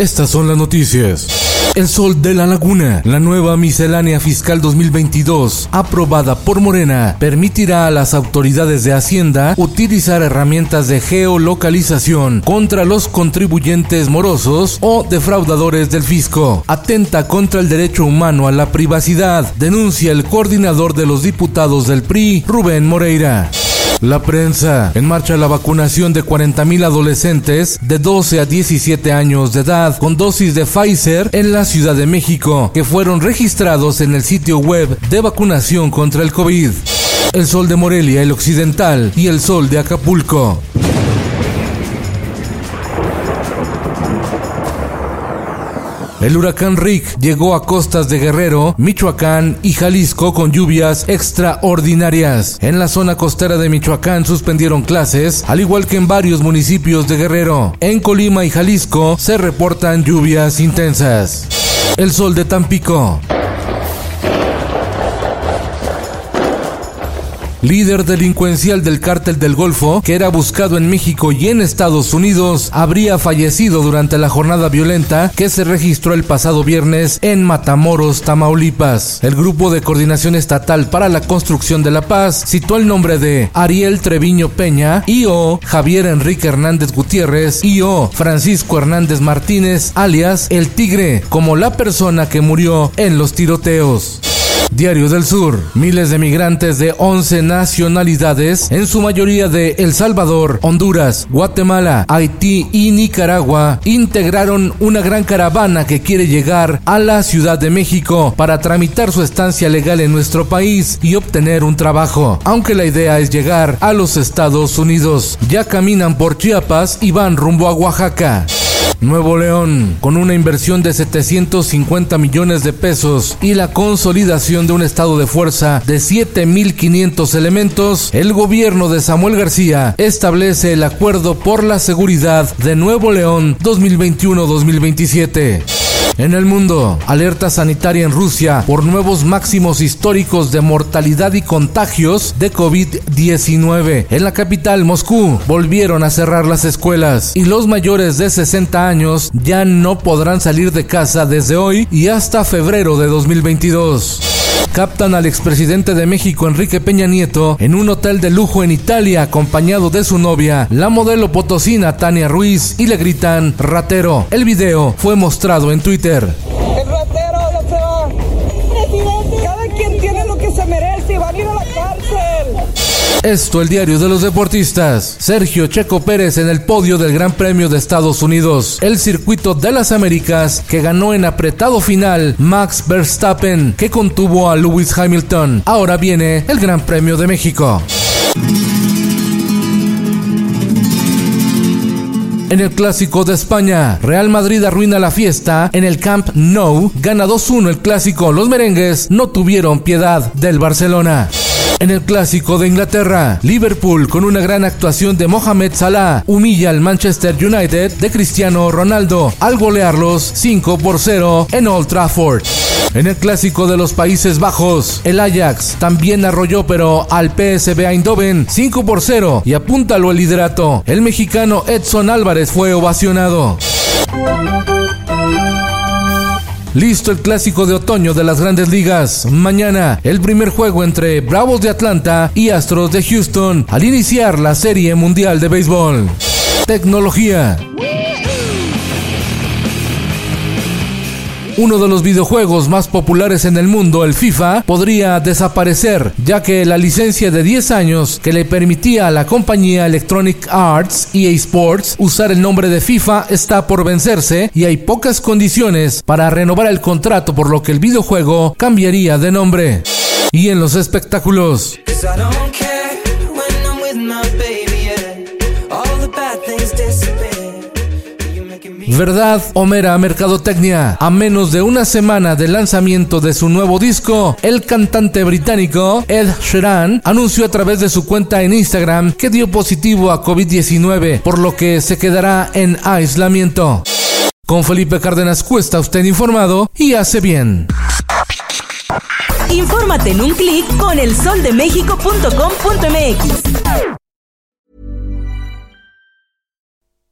Estas son las noticias. El Sol de la Laguna, la nueva miscelánea fiscal 2022, aprobada por Morena, permitirá a las autoridades de Hacienda utilizar herramientas de geolocalización contra los contribuyentes morosos o defraudadores del fisco. Atenta contra el derecho humano a la privacidad, denuncia el coordinador de los diputados del PRI, Rubén Moreira. La prensa. En marcha la vacunación de 40.000 adolescentes de 12 a 17 años de edad con dosis de Pfizer en la Ciudad de México, que fueron registrados en el sitio web de vacunación contra el COVID. El sol de Morelia, el occidental y el sol de Acapulco. El huracán Rick llegó a costas de Guerrero, Michoacán y Jalisco con lluvias extraordinarias. En la zona costera de Michoacán suspendieron clases, al igual que en varios municipios de Guerrero. En Colima y Jalisco se reportan lluvias intensas. El sol de Tampico. Líder delincuencial del cártel del Golfo, que era buscado en México y en Estados Unidos, habría fallecido durante la jornada violenta que se registró el pasado viernes en Matamoros, Tamaulipas. El Grupo de Coordinación Estatal para la Construcción de la Paz citó el nombre de Ariel Treviño Peña y o Javier Enrique Hernández Gutiérrez y o Francisco Hernández Martínez, alias El Tigre, como la persona que murió en los tiroteos. Diario del Sur. Miles de migrantes de 11 nacionalidades, en su mayoría de El Salvador, Honduras, Guatemala, Haití y Nicaragua, integraron una gran caravana que quiere llegar a la Ciudad de México para tramitar su estancia legal en nuestro país y obtener un trabajo. Aunque la idea es llegar a los Estados Unidos. Ya caminan por Chiapas y van rumbo a Oaxaca. Nuevo León, con una inversión de 750 millones de pesos y la consolidación de un estado de fuerza de 7.500 elementos, el gobierno de Samuel García establece el Acuerdo por la Seguridad de Nuevo León 2021-2027. En el mundo, alerta sanitaria en Rusia por nuevos máximos históricos de mortalidad y contagios de COVID-19. En la capital, Moscú, volvieron a cerrar las escuelas y los mayores de 60 años ya no podrán salir de casa desde hoy y hasta febrero de 2022 captan al expresidente de México Enrique Peña Nieto en un hotel de lujo en Italia acompañado de su novia, la modelo potosina Tania Ruiz, y le gritan ratero. El video fue mostrado en Twitter. Esto el diario de los deportistas. Sergio Checo Pérez en el podio del Gran Premio de Estados Unidos. El circuito de las Américas que ganó en apretado final Max Verstappen que contuvo a Lewis Hamilton. Ahora viene el Gran Premio de México. En el clásico de España, Real Madrid arruina la fiesta en el Camp Nou, gana 2-1 el clásico. Los merengues no tuvieron piedad del Barcelona. En el clásico de Inglaterra, Liverpool con una gran actuación de Mohamed Salah humilla al Manchester United de Cristiano Ronaldo al golearlos 5 por 0 en Old Trafford. En el clásico de los Países Bajos, el Ajax también arrolló pero al PSV Eindhoven 5 por 0 y apúntalo el liderato. El mexicano Edson Álvarez fue ovacionado. Listo el clásico de otoño de las grandes ligas. Mañana el primer juego entre Bravos de Atlanta y Astros de Houston al iniciar la Serie Mundial de Béisbol. Tecnología. Uno de los videojuegos más populares en el mundo, el FIFA, podría desaparecer, ya que la licencia de 10 años que le permitía a la compañía Electronic Arts EA Sports usar el nombre de FIFA está por vencerse y hay pocas condiciones para renovar el contrato por lo que el videojuego cambiaría de nombre. Y en los espectáculos. ¿Verdad o mera mercadotecnia? A menos de una semana del lanzamiento de su nuevo disco, el cantante británico Ed Sheeran anunció a través de su cuenta en Instagram que dio positivo a COVID-19, por lo que se quedará en aislamiento. Con Felipe Cárdenas Cuesta usted informado y hace bien. Infórmate en un clic con elsoldemexico.com.mx.